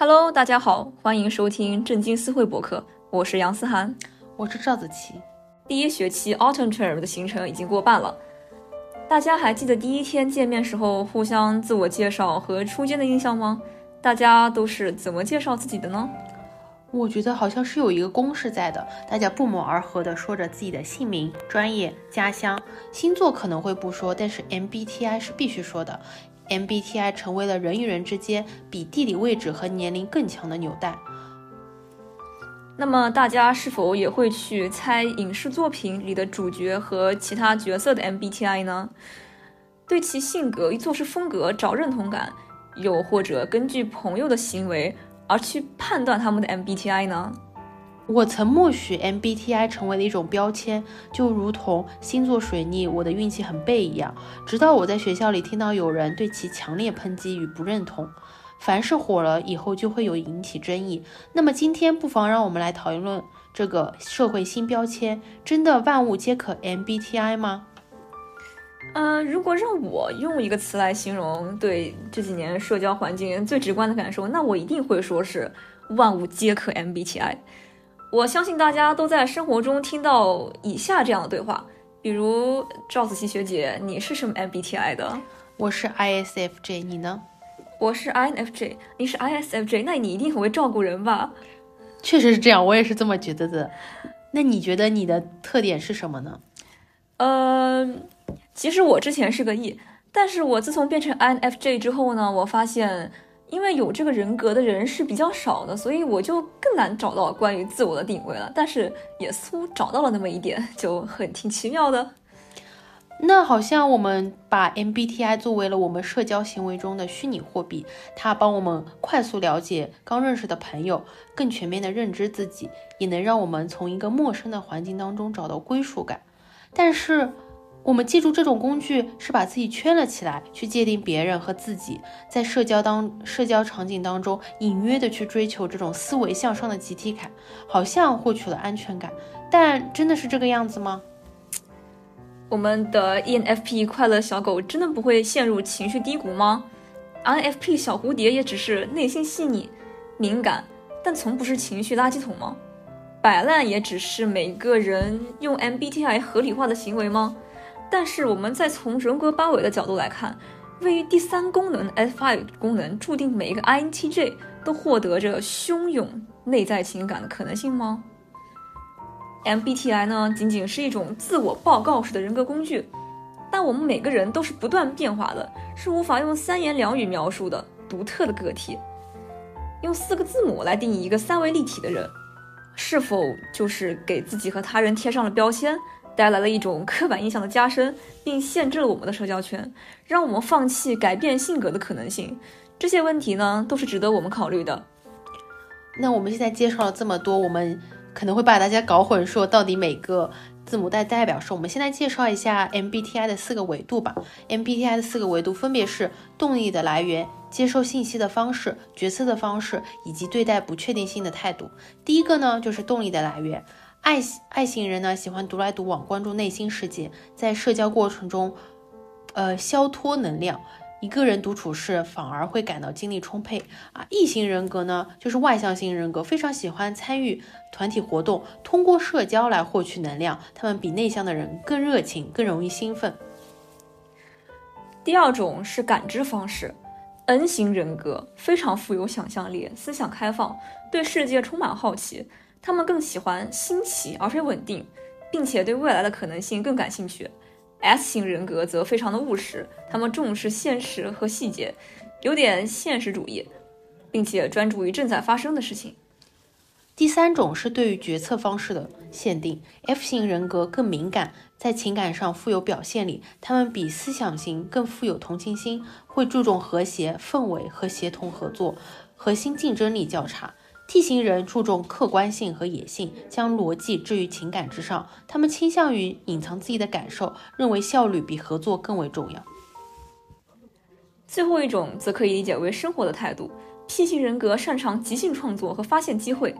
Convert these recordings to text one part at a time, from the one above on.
Hello，大家好，欢迎收听正经思会博客，我是杨思涵，我是赵子琪。第一学期 Autumn Term 的行程已经过半了，大家还记得第一天见面时候互相自我介绍和初见的印象吗？大家都是怎么介绍自己的呢？我觉得好像是有一个公式在的，大家不谋而合的说着自己的姓名、专业、家乡、星座可能会不说，但是 MBTI 是必须说的。MBTI 成为了人与人之间比地理位置和年龄更强的纽带。那么大家是否也会去猜影视作品里的主角和其他角色的 MBTI 呢？对其性格与做事风格找认同感，又或者根据朋友的行为而去判断他们的 MBTI 呢？我曾默许 MBTI 成为了一种标签，就如同星座水逆，我的运气很背一样。直到我在学校里听到有人对其强烈抨击与不认同。凡是火了以后，就会有引起争议。那么今天不妨让我们来讨论这个社会新标签：真的万物皆可 MBTI 吗？嗯，如果让我用一个词来形容对这几年社交环境最直观的感受，那我一定会说是万物皆可 MBTI。我相信大家都在生活中听到以下这样的对话，比如赵子琪学姐，你是什么 MBTI 的？我是 ISFJ，你呢？我是 INFJ，你是 ISFJ，那你一定很会照顾人吧？确实是这样，我也是这么觉得的。那你觉得你的特点是什么呢？嗯，其实我之前是个 E，但是我自从变成 INFJ 之后呢，我发现。因为有这个人格的人是比较少的，所以我就更难找到关于自我的定位了。但是也似乎找到了那么一点，就很挺奇妙的。那好像我们把 MBTI 作为了我们社交行为中的虚拟货币，它帮我们快速了解刚认识的朋友，更全面的认知自己，也能让我们从一个陌生的环境当中找到归属感。但是。我们记住这种工具是把自己圈了起来，去界定别人和自己，在社交当社交场景当中隐约的去追求这种思维向上的集体感，好像获取了安全感，但真的是这个样子吗？我们的 ENFP 快乐小狗真的不会陷入情绪低谷吗？INFP 小蝴蝶也只是内心细腻、敏感，但从不是情绪垃圾桶吗？摆烂也只是每个人用 MBTI 合理化的行为吗？但是，我们再从人格八维的角度来看，位于第三功能的 S5 功能注定每一个 INTJ 都获得着汹涌内在情感的可能性吗？MBTI 呢，仅仅是一种自我报告式的人格工具，但我们每个人都是不断变化的，是无法用三言两语描述的独特的个体。用四个字母来定义一个三维立体的人，是否就是给自己和他人贴上了标签？带来了一种刻板印象的加深，并限制了我们的社交圈，让我们放弃改变性格的可能性。这些问题呢，都是值得我们考虑的。那我们现在介绍了这么多，我们可能会把大家搞混，说到底每个字母代代表什么？我们现在介绍一下 MBTI 的四个维度吧。MBTI 的四个维度分别是动力的来源、接受信息的方式、决策的方式以及对待不确定性的态度。第一个呢，就是动力的来源。爱爱型人呢，喜欢独来独往，关注内心世界，在社交过程中，呃，消脱能量。一个人独处时，反而会感到精力充沛啊。异型人格呢，就是外向型人格，非常喜欢参与团体活动，通过社交来获取能量。他们比内向的人更热情，更容易兴奋。第二种是感知方式，N 型人格非常富有想象力，思想开放，对世界充满好奇。他们更喜欢新奇而非稳定，并且对未来的可能性更感兴趣。S 型人格则非常的务实，他们重视现实和细节，有点现实主义，并且专注于正在发生的事情。第三种是对于决策方式的限定，F 型人格更敏感，在情感上富有表现力，他们比思想型更富有同情心，会注重和谐氛围和协同合作，核心竞争力较差。T 型人注重客观性和野性，将逻辑置于情感之上。他们倾向于隐藏自己的感受，认为效率比合作更为重要。最后一种则可以理解为生活的态度。P 型人格擅长即兴创作和发现机会，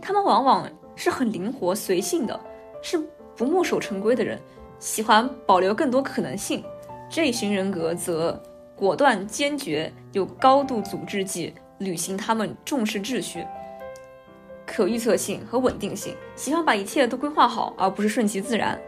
他们往往是很灵活随性的，是不墨守成规的人，喜欢保留更多可能性。J 型人格则果断坚决，有高度组织技。履行他们重视秩序、可预测性和稳定性，喜欢把一切都规划好，而不是顺其自然。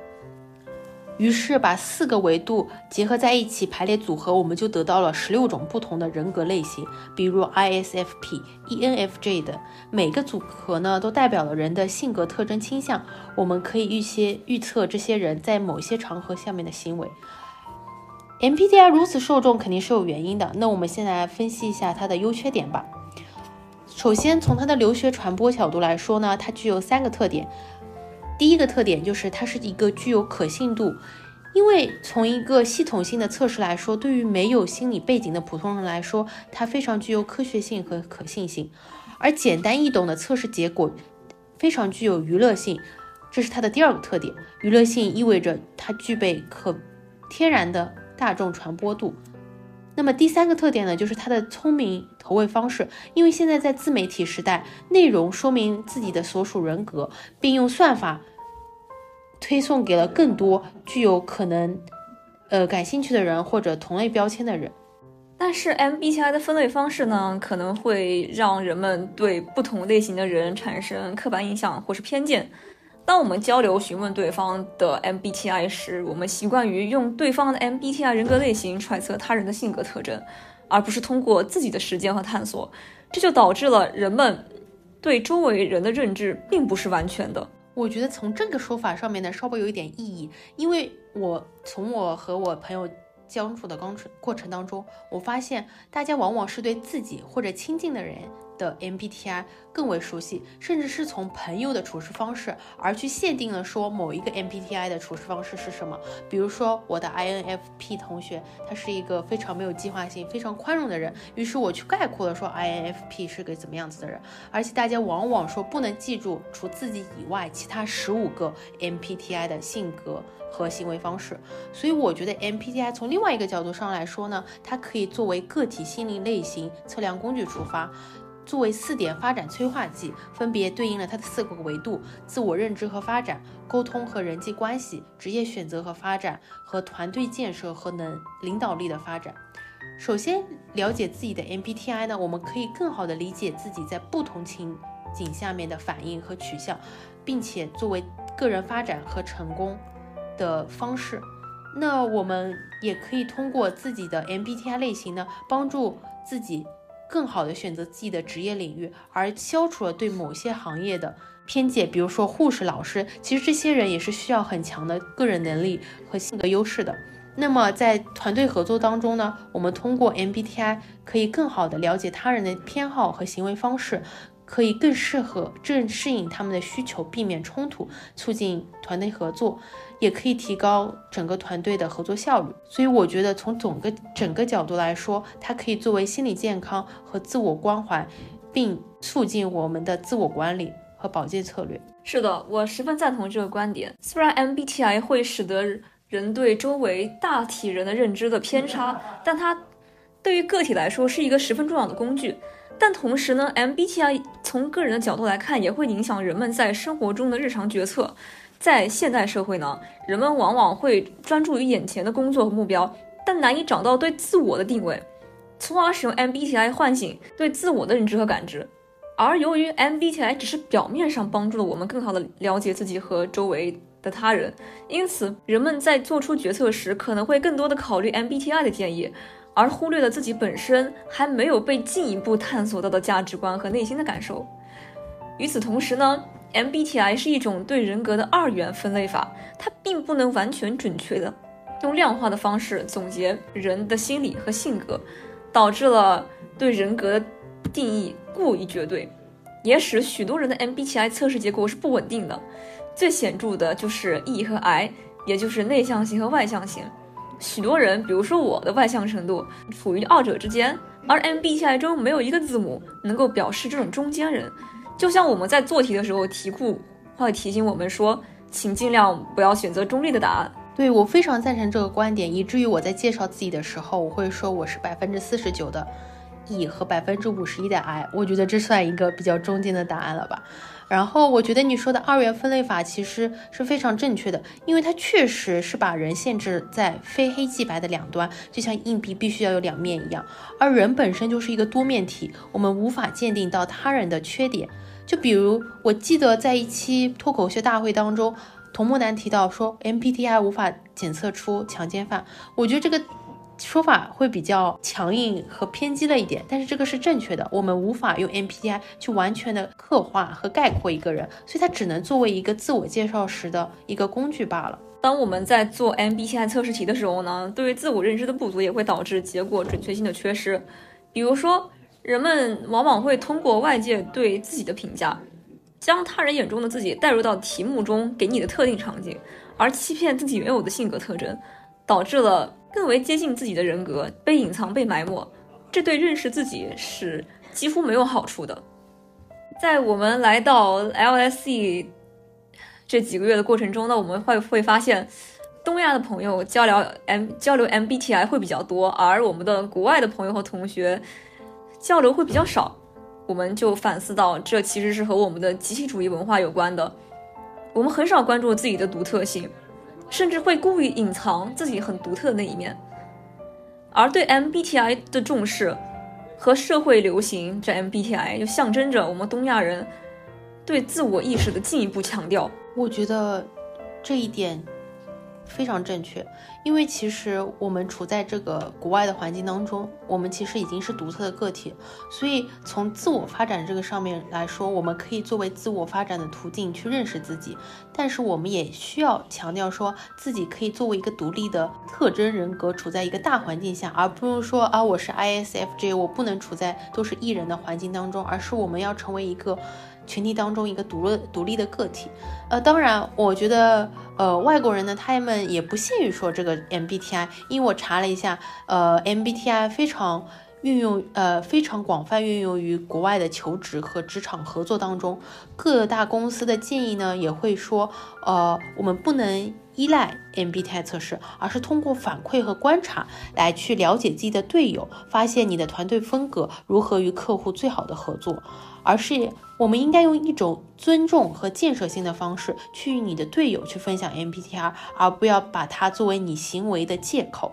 于是把四个维度结合在一起排列组合，我们就得到了十六种不同的人格类型，比如 ISFP、ENFJ 的每个组合呢，都代表了人的性格特征倾向。我们可以预先预测这些人在某些场合下面的行为。MBTI 如此受众肯定是有原因的。那我们先来分析一下它的优缺点吧。首先从它的留学传播角度来说呢，它具有三个特点。第一个特点就是它是一个具有可信度，因为从一个系统性的测试来说，对于没有心理背景的普通人来说，它非常具有科学性和可信性。而简单易懂的测试结果非常具有娱乐性，这是它的第二个特点。娱乐性意味着它具备可天然的大众传播度。那么第三个特点呢，就是它的聪明投喂方式。因为现在在自媒体时代，内容说明自己的所属人格，并用算法推送给了更多具有可能呃感兴趣的人或者同类标签的人。但是 MBTI 的分类方式呢，可能会让人们对不同类型的人产生刻板印象或是偏见。当我们交流询问对方的 MBTI 时，我们习惯于用对方的 MBTI 人格类型揣测他人的性格特征，而不是通过自己的实践和探索。这就导致了人们对周围人的认知并不是完全的。我觉得从这个说法上面呢，稍微有一点意义，因为我从我和我朋友相处的过程过程当中，我发现大家往往是对自己或者亲近的人。的 MBTI 更为熟悉，甚至是从朋友的处事方式而去限定了说某一个 MBTI 的处事方式是什么。比如说我的 INFP 同学，他是一个非常没有计划性、非常宽容的人，于是我去概括了说 INFP 是个怎么样子的人。而且大家往往说不能记住除自己以外其他十五个 MBTI 的性格和行为方式，所以我觉得 MBTI 从另外一个角度上来说呢，它可以作为个体心理类型测量工具出发。作为四点发展催化剂，分别对应了它的四个维度：自我认知和发展、沟通和人际关系、职业选择和发展、和团队建设和能领导力的发展。首先，了解自己的 MBTI 呢，我们可以更好的理解自己在不同情景下面的反应和取向，并且作为个人发展和成功的方式。那我们也可以通过自己的 MBTI 类型呢，帮助自己。更好的选择自己的职业领域，而消除了对某些行业的偏见。比如说护士、老师，其实这些人也是需要很强的个人能力和性格优势的。那么在团队合作当中呢，我们通过 MBTI 可以更好的了解他人的偏好和行为方式。可以更适合、正适应他们的需求，避免冲突，促进团队合作，也可以提高整个团队的合作效率。所以，我觉得从整个整个角度来说，它可以作为心理健康和自我关怀，并促进我们的自我管理和保健策略。是的，我十分赞同这个观点。虽然 MBTI 会使得人对周围大体人的认知的偏差，但它对于个体来说是一个十分重要的工具。但同时呢，MBTI 从个人的角度来看，也会影响人们在生活中的日常决策。在现代社会呢，人们往往会专注于眼前的工作和目标，但难以找到对自我的定位，从而使用 MBTI 唤醒对自我的认知和感知。而由于 MBTI 只是表面上帮助了我们更好的了解自己和周围的他人，因此人们在做出决策时，可能会更多的考虑 MBTI 的建议。而忽略了自己本身还没有被进一步探索到的价值观和内心的感受。与此同时呢，MBTI 是一种对人格的二元分类法，它并不能完全准确的用量化的方式总结人的心理和性格，导致了对人格定义过于绝对，也使许多人的 MBTI 测试结果是不稳定的。最显著的就是 E 和 I，也就是内向型和外向型。许多人，比如说我的外向程度处于二者之间，而 MBTI 中没有一个字母能够表示这种中间人。就像我们在做题的时候，题库会提醒我们说，请尽量不要选择中立的答案。对我非常赞成这个观点，以至于我在介绍自己的时候，我会说我是百分之四十九的 E 和百分之五十一的 I，我觉得这算一个比较中间的答案了吧。然后我觉得你说的二元分类法其实是非常正确的，因为它确实是把人限制在非黑即白的两端，就像硬币必须要有两面一样。而人本身就是一个多面体，我们无法鉴定到他人的缺点。就比如我记得在一期脱口秀大会当中，童木男提到说 MBTI 无法检测出强奸犯，我觉得这个。说法会比较强硬和偏激了一点，但是这个是正确的。我们无法用 MBTI 去完全的刻画和概括一个人，所以它只能作为一个自我介绍时的一个工具罢了。当我们在做 MBTI 测试题的时候呢，对于自我认知的不足也会导致结果准确性的缺失。比如说，人们往往会通过外界对自己的评价，将他人眼中的自己带入到题目中给你的特定场景，而欺骗自己原有的性格特征，导致了。更为接近自己的人格被隐藏、被埋没，这对认识自己是几乎没有好处的。在我们来到 LSE 这几个月的过程中呢，我们会会发现，东亚的朋友交流 M 交流 MBTI 会比较多，而我们的国外的朋友和同学交流会比较少。我们就反思到，这其实是和我们的集体主义文化有关的。我们很少关注自己的独特性。甚至会故意隐藏自己很独特的那一面，而对 MBTI 的重视和社会流行，这 MBTI 就象征着我们东亚人对自我意识的进一步强调。我觉得这一点。非常正确，因为其实我们处在这个国外的环境当中，我们其实已经是独特的个体，所以从自我发展这个上面来说，我们可以作为自我发展的途径去认识自己，但是我们也需要强调说自己可以作为一个独立的特征人格，处在一个大环境下，而不是说啊我是 ISFJ，我不能处在都是艺人的环境当中，而是我们要成为一个。群体当中一个独立独立的个体，呃，当然，我觉得，呃，外国人呢，他们也不屑于说这个 MBTI，因为我查了一下，呃，MBTI 非常运用，呃，非常广泛运用于国外的求职和职场合作当中，各大公司的建议呢，也会说，呃，我们不能依赖 MBTI 测试，而是通过反馈和观察来去了解自己的队友，发现你的团队风格如何与客户最好的合作。而是我们应该用一种尊重和建设性的方式去与你的队友去分享 MBTI，而不要把它作为你行为的借口。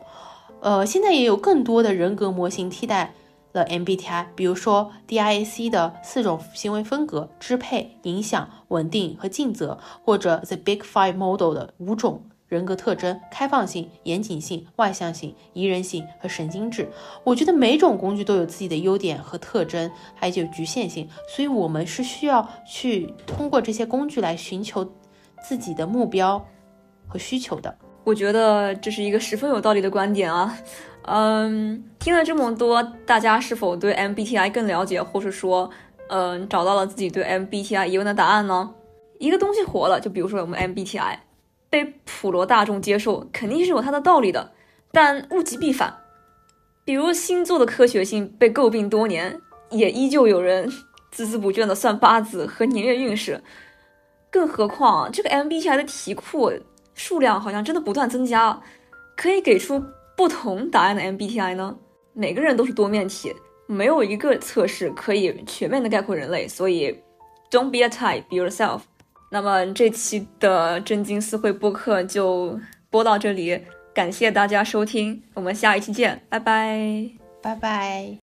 呃，现在也有更多的人格模型替代了 MBTI，比如说 DISC 的四种行为风格：支配、影响、稳定和尽责，或者 The Big Five Model 的五种。人格特征：开放性、严谨性、外向性、宜人性和神经质。我觉得每种工具都有自己的优点和特征，还有局限性，所以我们是需要去通过这些工具来寻求自己的目标和需求的。我觉得这是一个十分有道理的观点啊。嗯，听了这么多，大家是否对 MBTI 更了解，或是说，嗯，找到了自己对 MBTI 疑问的答案呢？一个东西火了，就比如说我们 MBTI。被普罗大众接受肯定是有它的道理的，但物极必反。比如星座的科学性被诟病多年，也依旧有人孜孜不倦地算八字和年月运势。更何况这个 MBTI 的题库数量好像真的不断增加，可以给出不同答案的 MBTI 呢？每个人都是多面体，没有一个测试可以全面的概括人类。所以，Don't be a type, be yourself。那么这期的震惊思会播客就播到这里，感谢大家收听，我们下一期见，拜拜，拜拜。